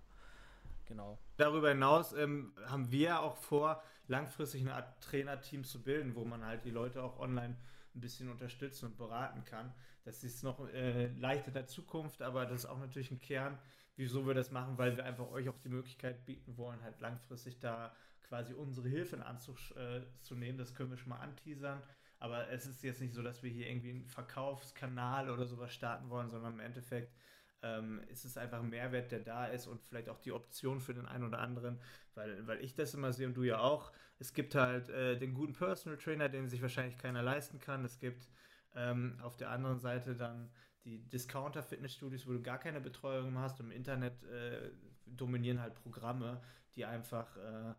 Genau. Darüber hinaus ähm, haben wir auch vor, langfristig eine Art Trainerteam zu bilden, wo man halt die Leute auch online ein bisschen unterstützen und beraten kann. Das ist noch äh, leicht in der Zukunft, aber das ist auch natürlich ein Kern, wieso wir das machen, weil wir einfach euch auch die Möglichkeit bieten wollen, halt langfristig da quasi unsere Hilfe in Anzug äh, zu nehmen. Das können wir schon mal anteasern. Aber es ist jetzt nicht so, dass wir hier irgendwie einen Verkaufskanal oder sowas starten wollen, sondern im Endeffekt ähm, ist es einfach ein Mehrwert, der da ist und vielleicht auch die Option für den einen oder anderen, weil, weil ich das immer sehe und du ja auch. Es gibt halt äh, den guten Personal Trainer, den sich wahrscheinlich keiner leisten kann. Es gibt ähm, auf der anderen Seite dann die Discounter-Fitnessstudios, wo du gar keine Betreuung hast. Im Internet äh, dominieren halt Programme, die einfach äh,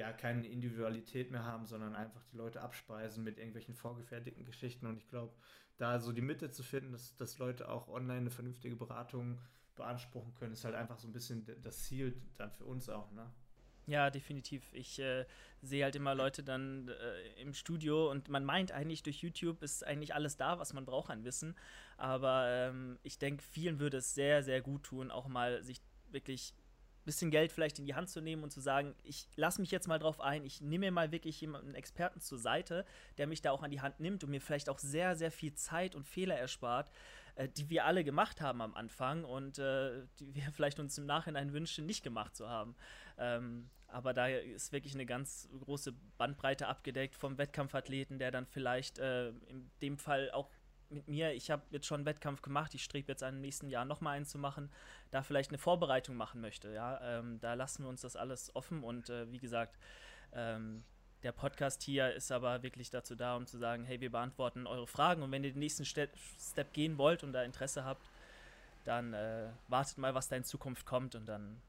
ja keine Individualität mehr haben, sondern einfach die Leute abspeisen mit irgendwelchen vorgefertigten Geschichten. Und ich glaube, da so die Mitte zu finden, dass, dass Leute auch online eine vernünftige Beratung beanspruchen können, ist halt einfach so ein bisschen das Ziel dann für uns auch, ne? Ja, definitiv. Ich äh, sehe halt immer Leute dann äh, im Studio und man meint eigentlich, durch YouTube ist eigentlich alles da, was man braucht an Wissen. Aber ähm, ich denke, vielen würde es sehr, sehr gut tun, auch mal sich wirklich bisschen Geld vielleicht in die Hand zu nehmen und zu sagen, ich lasse mich jetzt mal drauf ein, ich nehme mir mal wirklich jemanden, Experten zur Seite, der mich da auch an die Hand nimmt und mir vielleicht auch sehr, sehr viel Zeit und Fehler erspart, äh, die wir alle gemacht haben am Anfang und äh, die wir vielleicht uns im Nachhinein wünschen, nicht gemacht zu haben. Ähm, aber da ist wirklich eine ganz große Bandbreite abgedeckt vom Wettkampfathleten, der dann vielleicht äh, in dem Fall auch mit mir, ich habe jetzt schon einen Wettkampf gemacht, ich strebe jetzt an, im nächsten Jahr nochmal einen zu machen, da vielleicht eine Vorbereitung machen möchte. Ja? Ähm, da lassen wir uns das alles offen und äh, wie gesagt, ähm, der Podcast hier ist aber wirklich dazu da, um zu sagen, hey, wir beantworten eure Fragen und wenn ihr den nächsten Step, Step gehen wollt und da Interesse habt, dann äh, wartet mal, was da in Zukunft kommt und dann.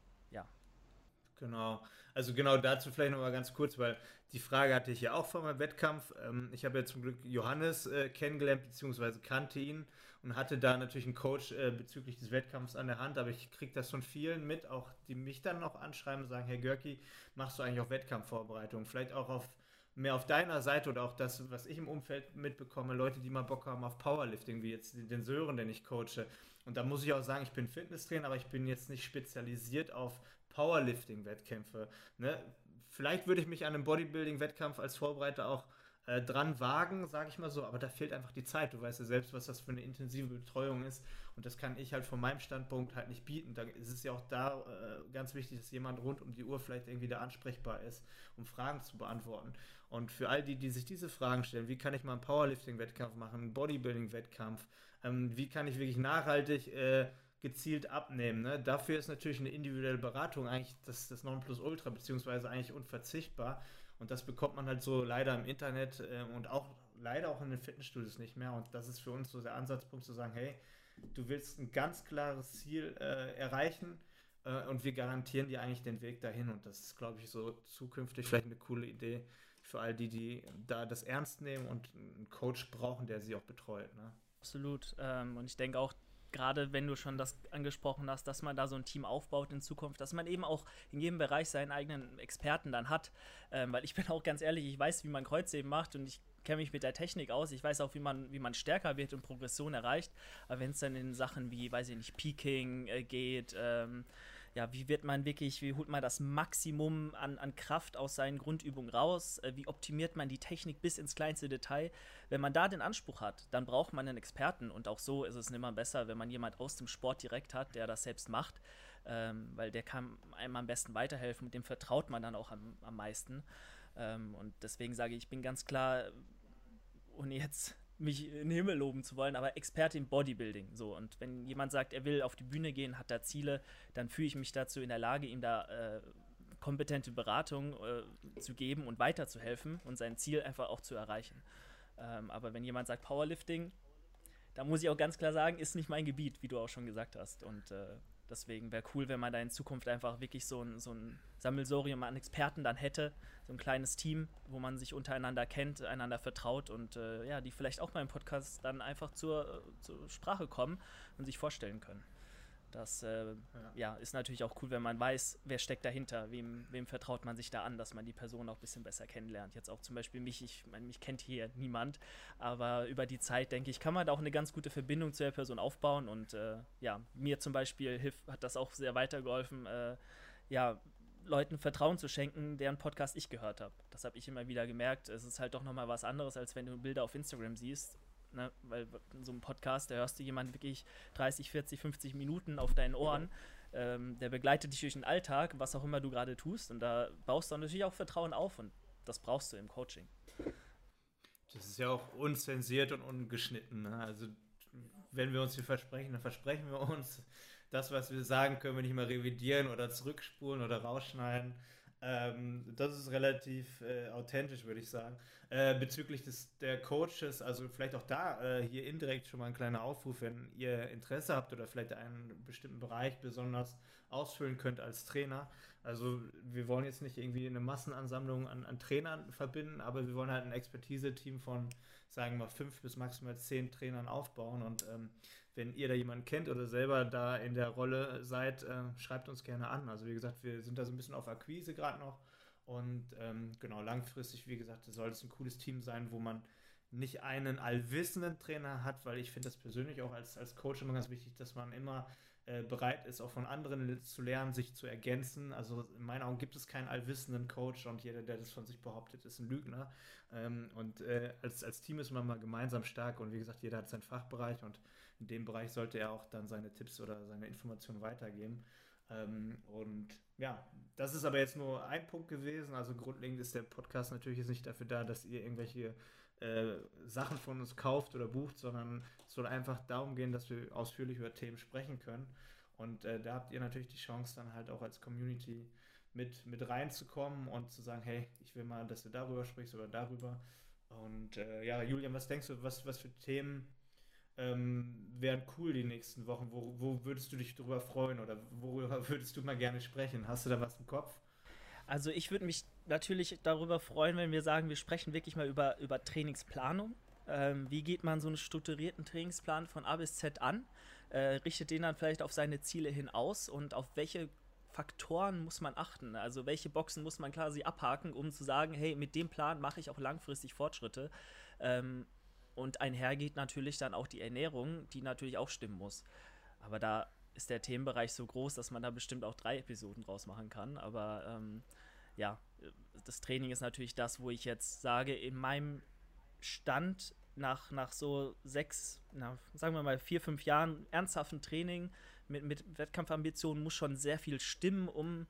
Genau. Also genau dazu vielleicht noch mal ganz kurz, weil die Frage hatte ich ja auch vor meinem Wettkampf. Ähm, ich habe ja zum Glück Johannes äh, kennengelernt, beziehungsweise kannte ihn und hatte da natürlich einen Coach äh, bezüglich des Wettkampfs an der Hand, aber ich kriege das von vielen mit, auch die mich dann noch anschreiben und sagen, Herr Görki, machst du eigentlich auch Wettkampfvorbereitung? Vielleicht auch auf mehr auf deiner Seite oder auch das, was ich im Umfeld mitbekomme, Leute, die mal Bock haben auf Powerlifting, wie jetzt den Sören, den ich coache. Und da muss ich auch sagen, ich bin Fitnesstrainer, aber ich bin jetzt nicht spezialisiert auf Powerlifting-Wettkämpfe. Ne? Vielleicht würde ich mich an einem Bodybuilding-Wettkampf als Vorbereiter auch äh, dran wagen, sage ich mal so, aber da fehlt einfach die Zeit. Du weißt ja selbst, was das für eine intensive Betreuung ist und das kann ich halt von meinem Standpunkt halt nicht bieten. Da ist es ja auch da äh, ganz wichtig, dass jemand rund um die Uhr vielleicht irgendwie da ansprechbar ist, um Fragen zu beantworten. Und für all die, die sich diese Fragen stellen, wie kann ich mal einen Powerlifting-Wettkampf machen, einen Bodybuilding-Wettkampf, ähm, wie kann ich wirklich nachhaltig äh, gezielt abnehmen. Ne? Dafür ist natürlich eine individuelle Beratung eigentlich das, das Nonplusultra, beziehungsweise eigentlich unverzichtbar. Und das bekommt man halt so leider im Internet äh, und auch leider auch in den Fitnessstudios nicht mehr. Und das ist für uns so der Ansatzpunkt zu sagen, hey, du willst ein ganz klares Ziel äh, erreichen äh, und wir garantieren dir eigentlich den Weg dahin. Und das ist, glaube ich, so zukünftig vielleicht eine coole Idee für all die, die da das ernst nehmen und einen Coach brauchen, der sie auch betreut. Ne? Absolut. Ähm, und ich denke auch, gerade wenn du schon das angesprochen hast, dass man da so ein Team aufbaut in Zukunft, dass man eben auch in jedem Bereich seinen eigenen Experten dann hat. Ähm, weil ich bin auch ganz ehrlich, ich weiß, wie man Kreuzheben macht und ich kenne mich mit der Technik aus. Ich weiß auch, wie man, wie man stärker wird und Progression erreicht. Aber wenn es dann in Sachen wie, weiß ich nicht, Peaking äh, geht, ähm, ja, wie wird man wirklich, wie holt man das Maximum an, an Kraft aus seinen Grundübungen raus? Äh, wie optimiert man die Technik bis ins kleinste Detail? Wenn man da den Anspruch hat, dann braucht man einen Experten und auch so ist es immer besser, wenn man jemand aus dem Sport direkt hat, der das selbst macht, ähm, weil der kann einem am besten weiterhelfen, mit dem vertraut man dann auch am, am meisten. Ähm, und deswegen sage ich, ich bin ganz klar, ohne jetzt mich in den Himmel loben zu wollen, aber Experte im Bodybuilding. So. Und wenn jemand sagt, er will auf die Bühne gehen, hat da Ziele, dann fühle ich mich dazu in der Lage, ihm da äh, kompetente Beratung äh, zu geben und weiterzuhelfen und sein Ziel einfach auch zu erreichen. Ähm, aber wenn jemand sagt Powerlifting, da muss ich auch ganz klar sagen, ist nicht mein Gebiet, wie du auch schon gesagt hast. Und äh, Deswegen wäre cool, wenn man da in Zukunft einfach wirklich so ein, so ein Sammelsorium an Experten dann hätte, so ein kleines Team, wo man sich untereinander kennt, einander vertraut und äh, ja, die vielleicht auch beim Podcast dann einfach zur, zur Sprache kommen und sich vorstellen können. Das äh, ja. ja. ist natürlich auch cool, wenn man weiß, wer steckt dahinter, wem, wem vertraut man sich da an, dass man die Person auch ein bisschen besser kennenlernt. Jetzt auch zum Beispiel mich, ich meine, mich kennt hier niemand, aber über die Zeit, denke ich, kann man da auch eine ganz gute Verbindung zu der Person aufbauen und äh, ja, mir zum Beispiel hilft, hat das auch sehr weitergeholfen, äh, ja, Leuten Vertrauen zu schenken, deren Podcast ich gehört habe. Das habe ich immer wieder gemerkt. Es ist halt doch nochmal was anderes, als wenn du Bilder auf Instagram siehst Ne? Weil in so einem Podcast, da hörst du jemanden wirklich 30, 40, 50 Minuten auf deinen Ohren. Ähm, der begleitet dich durch den Alltag, was auch immer du gerade tust. Und da baust du natürlich auch Vertrauen auf und das brauchst du im Coaching. Das ist ja auch unzensiert und ungeschnitten. Ne? Also wenn wir uns hier versprechen, dann versprechen wir uns. Das, was wir sagen, können wir nicht mal revidieren oder zurückspulen oder rausschneiden. Ähm, das ist relativ äh, authentisch, würde ich sagen. Äh, bezüglich des, der Coaches, also vielleicht auch da äh, hier indirekt schon mal ein kleiner Aufruf, wenn ihr Interesse habt oder vielleicht einen bestimmten Bereich besonders ausfüllen könnt als Trainer. Also wir wollen jetzt nicht irgendwie eine Massenansammlung an, an Trainern verbinden, aber wir wollen halt ein Expertise-Team von, sagen wir mal, fünf bis maximal zehn Trainern aufbauen und ähm, wenn ihr da jemanden kennt oder selber da in der Rolle seid, äh, schreibt uns gerne an. Also wie gesagt, wir sind da so ein bisschen auf Akquise gerade noch. Und ähm, genau, langfristig, wie gesagt, soll es ein cooles Team sein, wo man nicht einen allwissenden Trainer hat, weil ich finde das persönlich auch als, als Coach immer ganz wichtig, dass man immer äh, bereit ist, auch von anderen zu lernen, sich zu ergänzen. Also in meinen Augen gibt es keinen allwissenden Coach und jeder, der das von sich behauptet, ist ein Lügner. Ähm, und äh, als, als Team ist man mal gemeinsam stark und wie gesagt, jeder hat seinen Fachbereich und in dem Bereich sollte er auch dann seine Tipps oder seine Informationen weitergeben. Ähm, und ja, das ist aber jetzt nur ein Punkt gewesen. Also grundlegend ist der Podcast natürlich jetzt nicht dafür da, dass ihr irgendwelche äh, Sachen von uns kauft oder bucht, sondern es soll einfach darum gehen, dass wir ausführlich über Themen sprechen können. Und äh, da habt ihr natürlich die Chance, dann halt auch als Community mit, mit reinzukommen und zu sagen, hey, ich will mal, dass du darüber sprichst oder darüber. Und äh, ja, Julian, was denkst du, was, was für Themen ähm, wären cool die nächsten Wochen? Wo, wo würdest du dich darüber freuen oder worüber würdest du mal gerne sprechen? Hast du da was im Kopf? Also ich würde mich natürlich darüber freuen, wenn wir sagen, wir sprechen wirklich mal über, über Trainingsplanung. Ähm, wie geht man so einen strukturierten Trainingsplan von A bis Z an? Äh, richtet den dann vielleicht auf seine Ziele hin aus und auf welche Faktoren muss man achten? Also welche Boxen muss man quasi abhaken, um zu sagen, hey, mit dem Plan mache ich auch langfristig Fortschritte. Ähm, und einhergeht natürlich dann auch die Ernährung, die natürlich auch stimmen muss. Aber da ist der Themenbereich so groß, dass man da bestimmt auch drei Episoden draus machen kann. Aber ähm, ja, das Training ist natürlich das, wo ich jetzt sage, in meinem Stand nach, nach so sechs, na, sagen wir mal vier, fünf Jahren ernsthaften Training mit, mit Wettkampfambitionen muss schon sehr viel stimmen, um,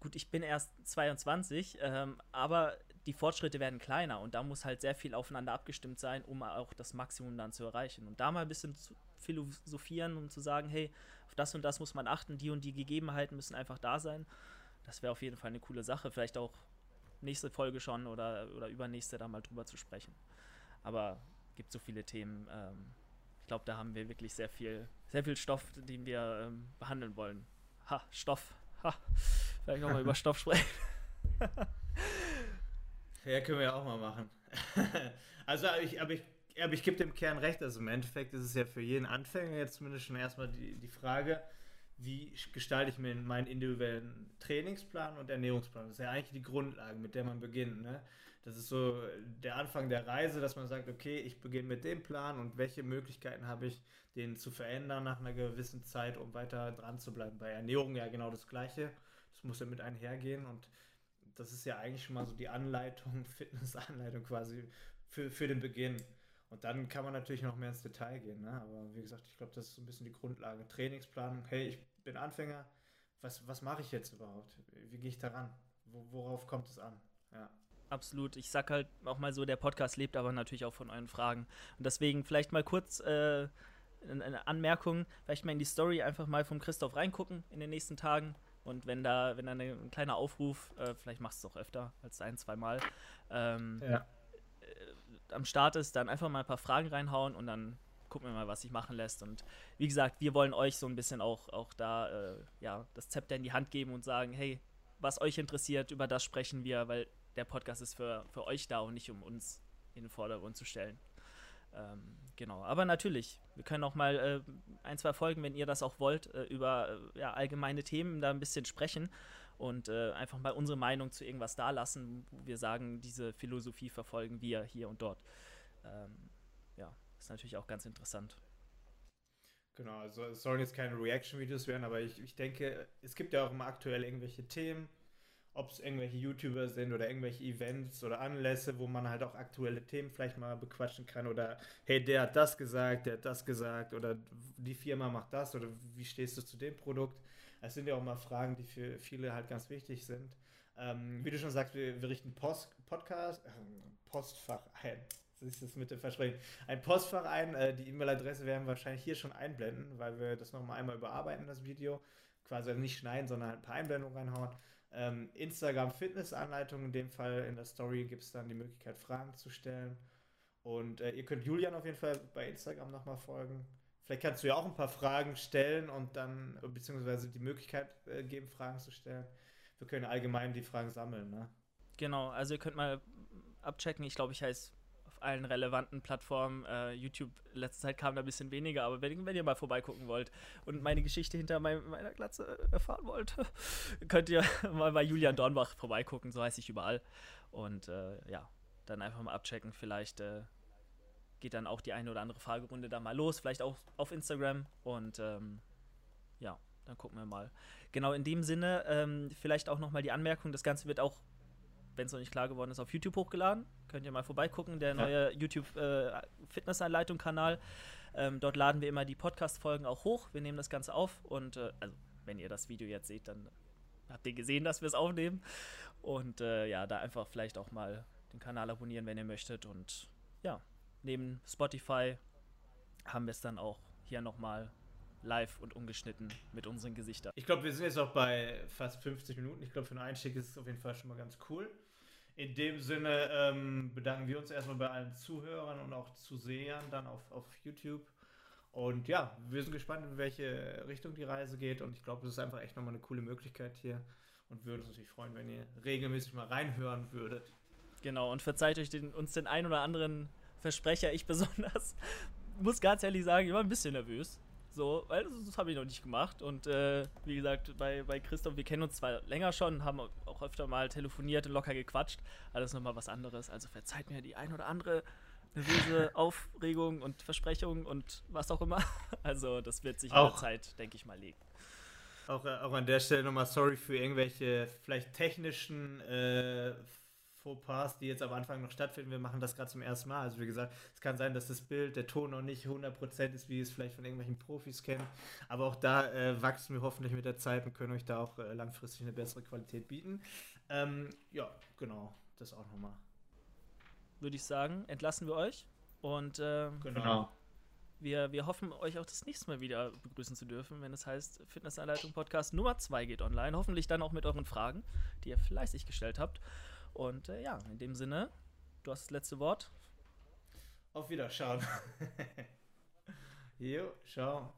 gut, ich bin erst 22, ähm, aber die Fortschritte werden kleiner und da muss halt sehr viel aufeinander abgestimmt sein, um auch das Maximum dann zu erreichen. Und da mal ein bisschen zu philosophieren und zu sagen, hey, auf das und das muss man achten, die und die Gegebenheiten müssen einfach da sein. Das wäre auf jeden Fall eine coole Sache. Vielleicht auch nächste Folge schon oder, oder übernächste da mal drüber zu sprechen. Aber gibt so viele Themen. Ähm, ich glaube, da haben wir wirklich sehr viel, sehr viel Stoff, den wir ähm, behandeln wollen. Ha, Stoff. Ha. Vielleicht nochmal über Stoff sprechen. ja, können wir auch mal machen. also, ich, aber ich, aber ich gebe dem Kern recht. Also, im Endeffekt ist es ja für jeden Anfänger jetzt zumindest schon erstmal die, die Frage, wie gestalte ich mir meinen individuellen Trainingsplan und Ernährungsplan? Das ist ja eigentlich die Grundlage, mit der man beginnt. Ne? Das ist so der Anfang der Reise, dass man sagt, okay, ich beginne mit dem Plan und welche Möglichkeiten habe ich, den zu verändern nach einer gewissen Zeit, um weiter dran zu bleiben. Bei Ernährung ja genau das Gleiche. Das muss ja mit einhergehen und das ist ja eigentlich schon mal so die Anleitung, Fitnessanleitung quasi für, für den Beginn. Und dann kann man natürlich noch mehr ins Detail gehen. Ne? Aber wie gesagt, ich glaube, das ist so ein bisschen die Grundlage. Trainingsplanung. Hey, ich bin Anfänger. Was, was mache ich jetzt überhaupt? Wie gehe ich daran? Worauf kommt es an? Ja absolut. Ich sag halt auch mal so, der Podcast lebt aber natürlich auch von euren Fragen. Und deswegen vielleicht mal kurz äh, eine Anmerkung, vielleicht mal in die Story einfach mal vom Christoph reingucken in den nächsten Tagen. Und wenn da, wenn da ein kleiner Aufruf, äh, vielleicht machst du es auch öfter als ein, zwei Mal, ähm, ja. äh, am Start ist, dann einfach mal ein paar Fragen reinhauen und dann gucken wir mal, was sich machen lässt. Und wie gesagt, wir wollen euch so ein bisschen auch, auch da äh, ja, das Zepter in die Hand geben und sagen, hey, was euch interessiert, über das sprechen wir, weil der Podcast ist für, für euch da und nicht um uns in den Vordergrund zu stellen. Ähm, genau, aber natürlich, wir können auch mal äh, ein, zwei Folgen, wenn ihr das auch wollt, äh, über äh, ja, allgemeine Themen da ein bisschen sprechen und äh, einfach mal unsere Meinung zu irgendwas da lassen, wo wir sagen, diese Philosophie verfolgen wir hier und dort. Ähm, ja, ist natürlich auch ganz interessant. Genau, also es sollen jetzt keine Reaction-Videos werden, aber ich, ich denke, es gibt ja auch immer aktuell irgendwelche Themen, ob es irgendwelche YouTuber sind oder irgendwelche Events oder Anlässe, wo man halt auch aktuelle Themen vielleicht mal bequatschen kann oder hey, der hat das gesagt, der hat das gesagt oder die Firma macht das oder wie stehst du zu dem Produkt? Das sind ja auch mal Fragen, die für viele halt ganz wichtig sind. Ähm, wie du schon sagst, wir, wir richten Post, Podcast, äh, Postfach ein. Das ist das mit dem Versprechen. Ein Postfach ein. Äh, die E-Mail-Adresse werden wir wahrscheinlich hier schon einblenden, weil wir das nochmal einmal überarbeiten, das Video. Quasi nicht schneiden, sondern ein paar Einblendungen reinhauen. Ähm, Instagram Fitnessanleitung, in dem Fall in der Story gibt es dann die Möglichkeit, Fragen zu stellen. Und äh, ihr könnt Julian auf jeden Fall bei Instagram nochmal folgen. Vielleicht kannst du ja auch ein paar Fragen stellen und dann, beziehungsweise die Möglichkeit äh, geben, Fragen zu stellen. Wir können allgemein die Fragen sammeln, ne? Genau, also ihr könnt mal abchecken. Ich glaube, ich heiße allen relevanten Plattformen. Äh, YouTube, letzte Zeit kam da ein bisschen weniger, aber wenn, wenn, ihr mal vorbeigucken wollt und meine Geschichte hinter mein, meiner Glatze erfahren wollt, könnt ihr mal bei Julian Dornbach vorbeigucken, so heiße ich überall. Und äh, ja, dann einfach mal abchecken. Vielleicht äh, geht dann auch die eine oder andere Fragerunde da mal los, vielleicht auch auf Instagram. Und ähm, ja, dann gucken wir mal. Genau in dem Sinne, ähm, vielleicht auch nochmal die Anmerkung, das Ganze wird auch wenn es noch nicht klar geworden ist, auf YouTube hochgeladen. Könnt ihr mal vorbeigucken, der neue ja. YouTube äh. Ähm, dort laden wir immer die Podcast-Folgen auch hoch. Wir nehmen das Ganze auf und äh, also wenn ihr das Video jetzt seht, dann habt ihr gesehen, dass wir es aufnehmen. Und äh, ja, da einfach vielleicht auch mal den Kanal abonnieren, wenn ihr möchtet. Und ja, neben Spotify haben wir es dann auch hier nochmal live und ungeschnitten mit unseren Gesichtern. Ich glaube, wir sind jetzt auch bei fast 50 Minuten. Ich glaube, für einen Einstieg ist es auf jeden Fall schon mal ganz cool. In dem Sinne ähm, bedanken wir uns erstmal bei allen Zuhörern und auch Zusehern dann auf, auf YouTube. Und ja, wir sind gespannt, in welche Richtung die Reise geht. Und ich glaube, es ist einfach echt nochmal eine coole Möglichkeit hier. Und würden uns natürlich freuen, wenn ihr regelmäßig mal reinhören würdet. Genau, und verzeiht euch den, uns den ein oder anderen Versprecher, ich besonders. Muss ganz ehrlich sagen, ich war ein bisschen nervös. So, weil das, das habe ich noch nicht gemacht. Und äh, wie gesagt, bei, bei Christoph, wir kennen uns zwar länger schon, haben auch öfter mal telefoniert und locker gequatscht. Alles nochmal was anderes. Also verzeiht mir die ein oder andere nervöse Aufregung und Versprechung und was auch immer. Also das wird sich auch, in der Zeit, denke ich mal, legen. Auch, auch an der Stelle nochmal sorry für irgendwelche vielleicht technischen äh, Fauxpas, die jetzt am Anfang noch stattfinden. Wir machen das gerade zum ersten Mal. Also wie gesagt, es kann sein, dass das Bild, der Ton noch nicht 100% ist, wie ihr es vielleicht von irgendwelchen Profis kennt. Aber auch da äh, wachsen wir hoffentlich mit der Zeit und können euch da auch äh, langfristig eine bessere Qualität bieten. Ähm, ja, genau, das auch nochmal. Würde ich sagen, entlassen wir euch und äh, genau. genau. Wir, wir hoffen, euch auch das nächste Mal wieder begrüßen zu dürfen, wenn es heißt Fitnessanleitung Podcast Nummer 2 geht online. Hoffentlich dann auch mit euren Fragen, die ihr fleißig gestellt habt. Und äh, ja, in dem Sinne, du hast das letzte Wort. Auf Wiederschauen. jo, ciao.